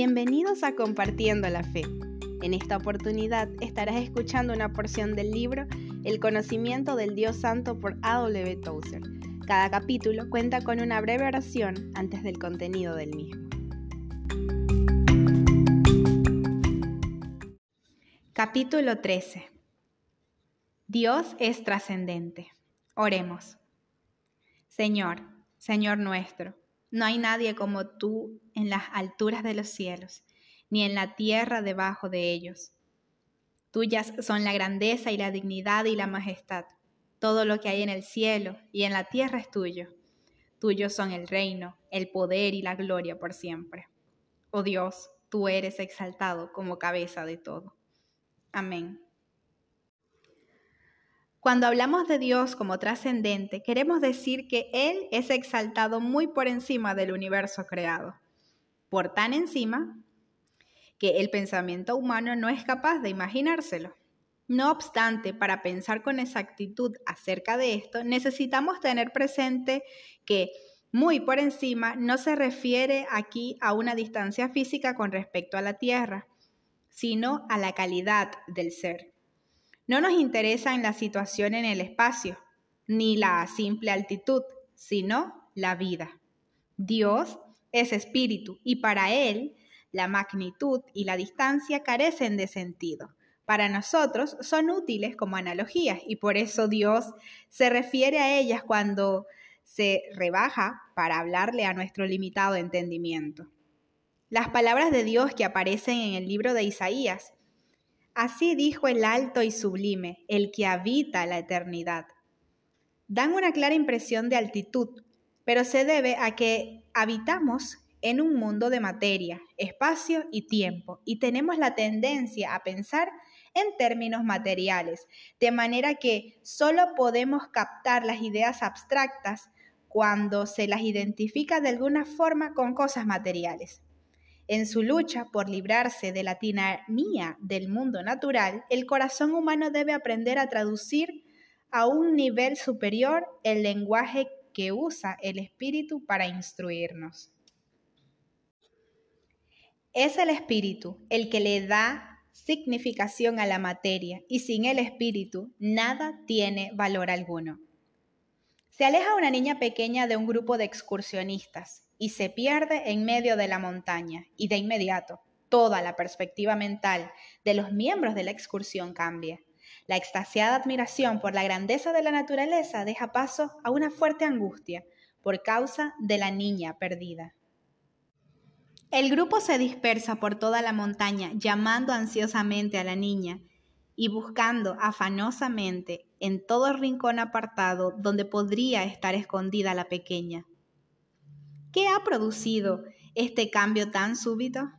Bienvenidos a Compartiendo la Fe. En esta oportunidad estarás escuchando una porción del libro El conocimiento del Dios Santo por A.W. Tozer. Cada capítulo cuenta con una breve oración antes del contenido del mismo. Capítulo 13. Dios es trascendente. Oremos. Señor, Señor nuestro, no hay nadie como tú en las alturas de los cielos, ni en la tierra debajo de ellos. Tuyas son la grandeza y la dignidad y la majestad. Todo lo que hay en el cielo y en la tierra es tuyo. Tuyos son el reino, el poder y la gloria por siempre. Oh Dios, tú eres exaltado como cabeza de todo. Amén. Cuando hablamos de Dios como trascendente, queremos decir que Él es exaltado muy por encima del universo creado. Por tan encima que el pensamiento humano no es capaz de imaginárselo. No obstante, para pensar con exactitud acerca de esto, necesitamos tener presente que muy por encima no se refiere aquí a una distancia física con respecto a la Tierra, sino a la calidad del ser. No nos interesa en la situación en el espacio, ni la simple altitud, sino la vida. Dios es espíritu y para Él la magnitud y la distancia carecen de sentido. Para nosotros son útiles como analogías y por eso Dios se refiere a ellas cuando se rebaja para hablarle a nuestro limitado entendimiento. Las palabras de Dios que aparecen en el libro de Isaías Así dijo el alto y sublime, el que habita la eternidad. Dan una clara impresión de altitud, pero se debe a que habitamos en un mundo de materia, espacio y tiempo, y tenemos la tendencia a pensar en términos materiales, de manera que solo podemos captar las ideas abstractas cuando se las identifica de alguna forma con cosas materiales. En su lucha por librarse de la tiranía del mundo natural, el corazón humano debe aprender a traducir a un nivel superior el lenguaje que usa el espíritu para instruirnos. Es el espíritu el que le da significación a la materia y sin el espíritu nada tiene valor alguno. Se aleja una niña pequeña de un grupo de excursionistas y se pierde en medio de la montaña y de inmediato toda la perspectiva mental de los miembros de la excursión cambia. La extasiada admiración por la grandeza de la naturaleza deja paso a una fuerte angustia por causa de la niña perdida. El grupo se dispersa por toda la montaña llamando ansiosamente a la niña y buscando afanosamente en todo rincón apartado donde podría estar escondida la pequeña. ¿Qué ha producido este cambio tan súbito?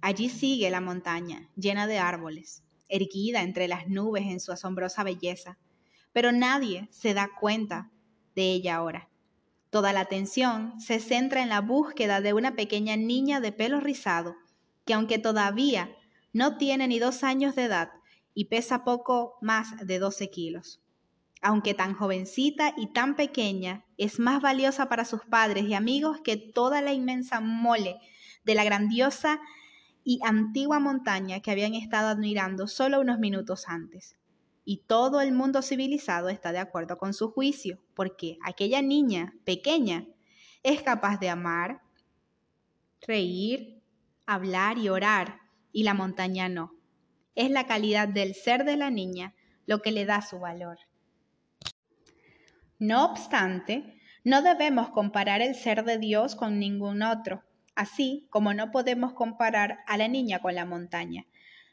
Allí sigue la montaña, llena de árboles, erguida entre las nubes en su asombrosa belleza, pero nadie se da cuenta de ella ahora. Toda la atención se centra en la búsqueda de una pequeña niña de pelo rizado, que aunque todavía no tiene ni dos años de edad y pesa poco más de 12 kilos aunque tan jovencita y tan pequeña, es más valiosa para sus padres y amigos que toda la inmensa mole de la grandiosa y antigua montaña que habían estado admirando solo unos minutos antes. Y todo el mundo civilizado está de acuerdo con su juicio, porque aquella niña pequeña es capaz de amar, reír, hablar y orar, y la montaña no. Es la calidad del ser de la niña lo que le da su valor. No obstante, no debemos comparar el ser de Dios con ningún otro, así como no podemos comparar a la niña con la montaña.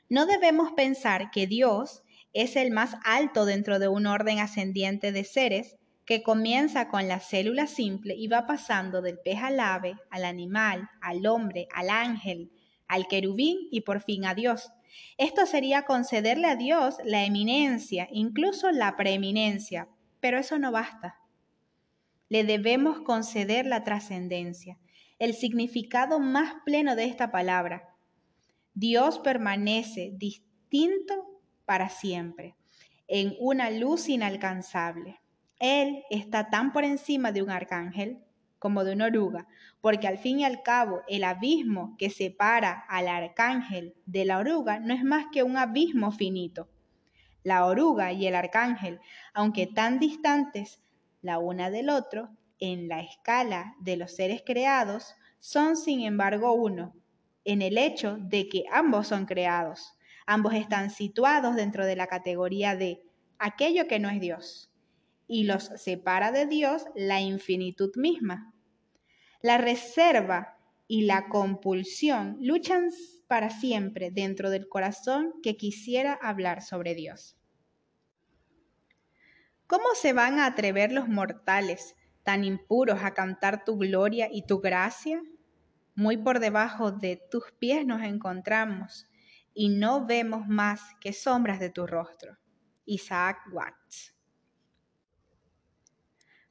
No debemos pensar que Dios es el más alto dentro de un orden ascendiente de seres que comienza con la célula simple y va pasando del pez al ave, al animal, al hombre, al ángel, al querubín y por fin a Dios. Esto sería concederle a Dios la eminencia, incluso la preeminencia, pero eso no basta. Le debemos conceder la trascendencia, el significado más pleno de esta palabra. Dios permanece distinto para siempre, en una luz inalcanzable. Él está tan por encima de un arcángel como de una oruga, porque al fin y al cabo el abismo que separa al arcángel de la oruga no es más que un abismo finito. La oruga y el arcángel, aunque tan distantes la una del otro, en la escala de los seres creados, son sin embargo uno, en el hecho de que ambos son creados. Ambos están situados dentro de la categoría de aquello que no es Dios, y los separa de Dios la infinitud misma. La reserva y la compulsión luchan para siempre dentro del corazón que quisiera hablar sobre Dios. ¿Cómo se van a atrever los mortales tan impuros a cantar tu gloria y tu gracia? Muy por debajo de tus pies nos encontramos y no vemos más que sombras de tu rostro. Isaac Watts.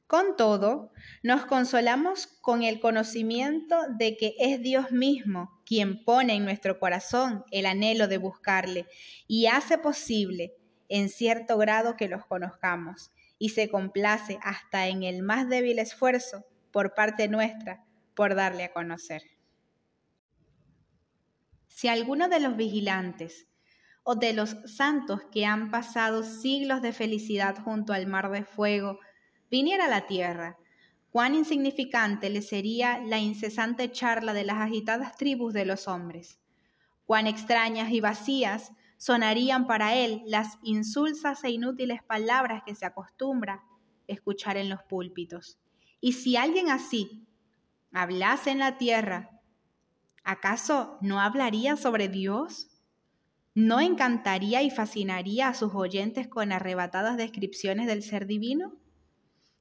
Con todo, nos consolamos con el conocimiento de que es Dios mismo quien pone en nuestro corazón el anhelo de buscarle y hace posible en cierto grado que los conozcamos y se complace hasta en el más débil esfuerzo por parte nuestra por darle a conocer. Si alguno de los vigilantes o de los santos que han pasado siglos de felicidad junto al mar de fuego viniera a la tierra, cuán insignificante le sería la incesante charla de las agitadas tribus de los hombres, cuán extrañas y vacías sonarían para él las insulsas e inútiles palabras que se acostumbra escuchar en los púlpitos. Y si alguien así hablase en la tierra, ¿acaso no hablaría sobre Dios? ¿No encantaría y fascinaría a sus oyentes con arrebatadas descripciones del ser divino?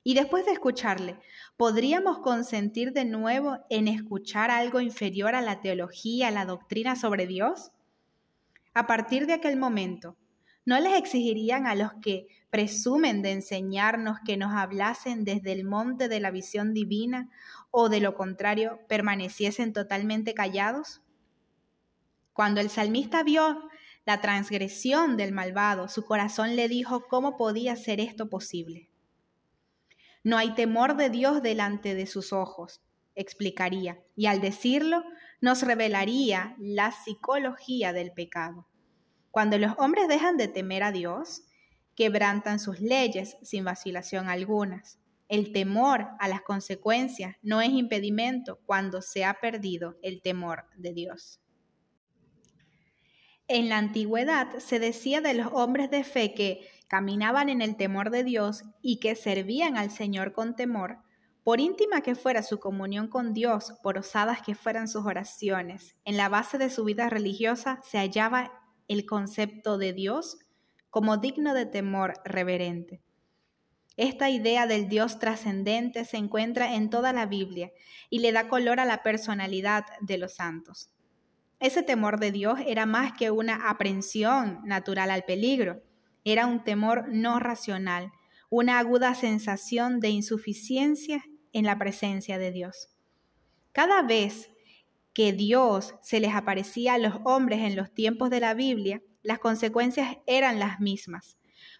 Y después de escucharle, ¿podríamos consentir de nuevo en escuchar algo inferior a la teología, a la doctrina sobre Dios? A partir de aquel momento, ¿no les exigirían a los que presumen de enseñarnos que nos hablasen desde el monte de la visión divina o de lo contrario permaneciesen totalmente callados? Cuando el salmista vio la transgresión del malvado, su corazón le dijo cómo podía ser esto posible. No hay temor de Dios delante de sus ojos, explicaría, y al decirlo nos revelaría la psicología del pecado. Cuando los hombres dejan de temer a Dios, quebrantan sus leyes sin vacilación algunas. El temor a las consecuencias no es impedimento cuando se ha perdido el temor de Dios. En la antigüedad se decía de los hombres de fe que caminaban en el temor de Dios y que servían al Señor con temor, por íntima que fuera su comunión con Dios, por osadas que fueran sus oraciones, en la base de su vida religiosa se hallaba el concepto de Dios como digno de temor reverente. Esta idea del Dios trascendente se encuentra en toda la Biblia y le da color a la personalidad de los santos. Ese temor de Dios era más que una aprensión natural al peligro, era un temor no racional, una aguda sensación de insuficiencia en la presencia de Dios. Cada vez que Dios se les aparecía a los hombres en los tiempos de la Biblia, las consecuencias eran las mismas.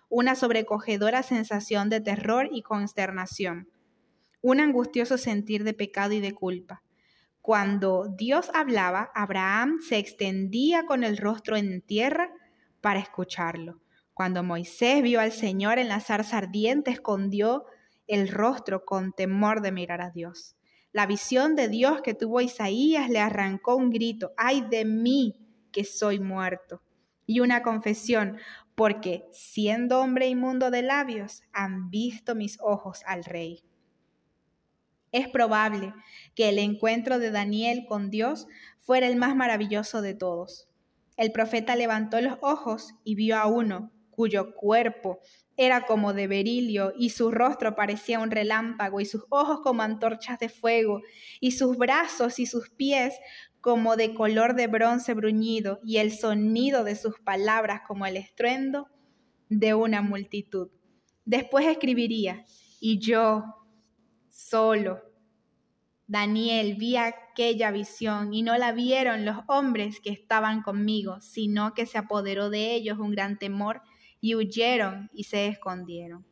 Una sobrecogedora sensación de terror y consternación, un angustioso sentir de pecado y de culpa. Cuando Dios hablaba, Abraham se extendía con el rostro en tierra para escucharlo. Cuando Moisés vio al Señor en la zarza ardiente, escondió el rostro con temor de mirar a Dios. La visión de Dios que tuvo Isaías le arrancó un grito, ay de mí que soy muerto. Y una confesión, porque siendo hombre inmundo de labios, han visto mis ojos al rey. Es probable que el encuentro de Daniel con Dios fuera el más maravilloso de todos. El profeta levantó los ojos y vio a uno cuyo cuerpo era como de berilio, y su rostro parecía un relámpago, y sus ojos como antorchas de fuego, y sus brazos y sus pies como de color de bronce bruñido, y el sonido de sus palabras como el estruendo de una multitud. Después escribiría, y yo, solo, Daniel, vi aquella visión y no la vieron los hombres que estaban conmigo, sino que se apoderó de ellos un gran temor y huyeron y se escondieron.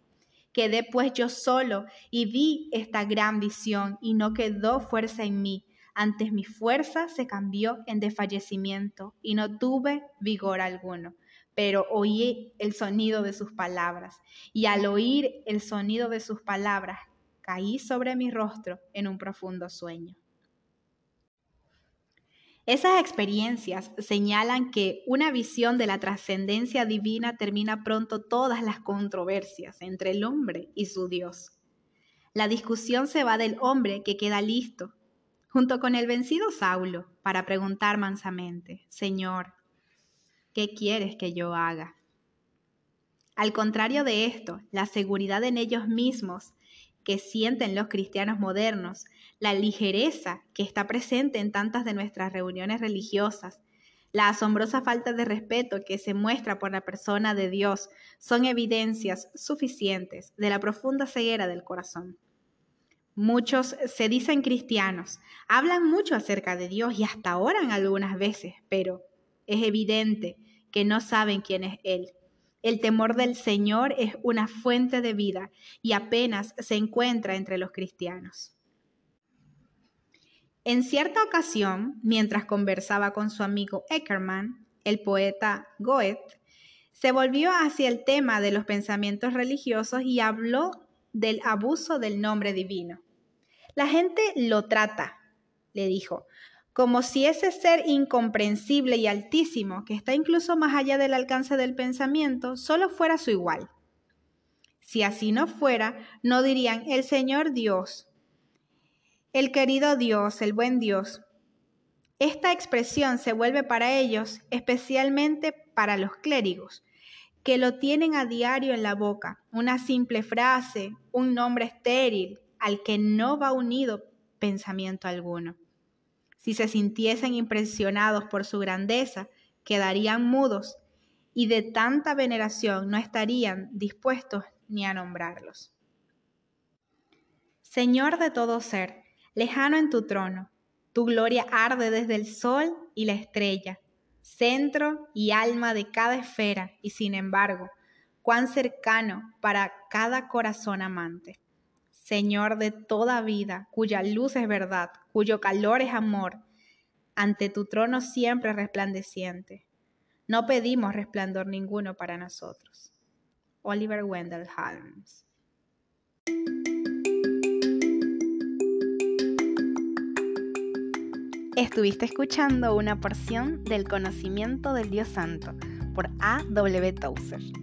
Quedé pues yo solo y vi esta gran visión y no quedó fuerza en mí. Antes mi fuerza se cambió en desfallecimiento y no tuve vigor alguno. Pero oí el sonido de sus palabras y al oír el sonido de sus palabras caí sobre mi rostro en un profundo sueño. Esas experiencias señalan que una visión de la trascendencia divina termina pronto todas las controversias entre el hombre y su Dios. La discusión se va del hombre que queda listo, junto con el vencido Saulo, para preguntar mansamente, Señor, ¿qué quieres que yo haga? Al contrario de esto, la seguridad en ellos mismos que sienten los cristianos modernos, la ligereza que está presente en tantas de nuestras reuniones religiosas, la asombrosa falta de respeto que se muestra por la persona de Dios son evidencias suficientes de la profunda ceguera del corazón. Muchos se dicen cristianos, hablan mucho acerca de Dios y hasta oran algunas veces, pero es evidente que no saben quién es Él el temor del Señor es una fuente de vida y apenas se encuentra entre los cristianos. En cierta ocasión, mientras conversaba con su amigo Eckermann, el poeta Goethe, se volvió hacia el tema de los pensamientos religiosos y habló del abuso del nombre divino. La gente lo trata, le dijo, como si ese ser incomprensible y altísimo, que está incluso más allá del alcance del pensamiento, solo fuera su igual. Si así no fuera, no dirían el Señor Dios, el querido Dios, el buen Dios. Esta expresión se vuelve para ellos, especialmente para los clérigos, que lo tienen a diario en la boca, una simple frase, un nombre estéril, al que no va unido pensamiento alguno. Si se sintiesen impresionados por su grandeza, quedarían mudos y de tanta veneración no estarían dispuestos ni a nombrarlos. Señor de todo ser, lejano en tu trono, tu gloria arde desde el sol y la estrella, centro y alma de cada esfera, y sin embargo, cuán cercano para cada corazón amante. Señor de toda vida, cuya luz es verdad, cuyo calor es amor, ante tu trono siempre resplandeciente. No pedimos resplandor ninguno para nosotros. Oliver Wendell Holmes. Estuviste escuchando una porción del conocimiento del Dios Santo por A. W. Tozer.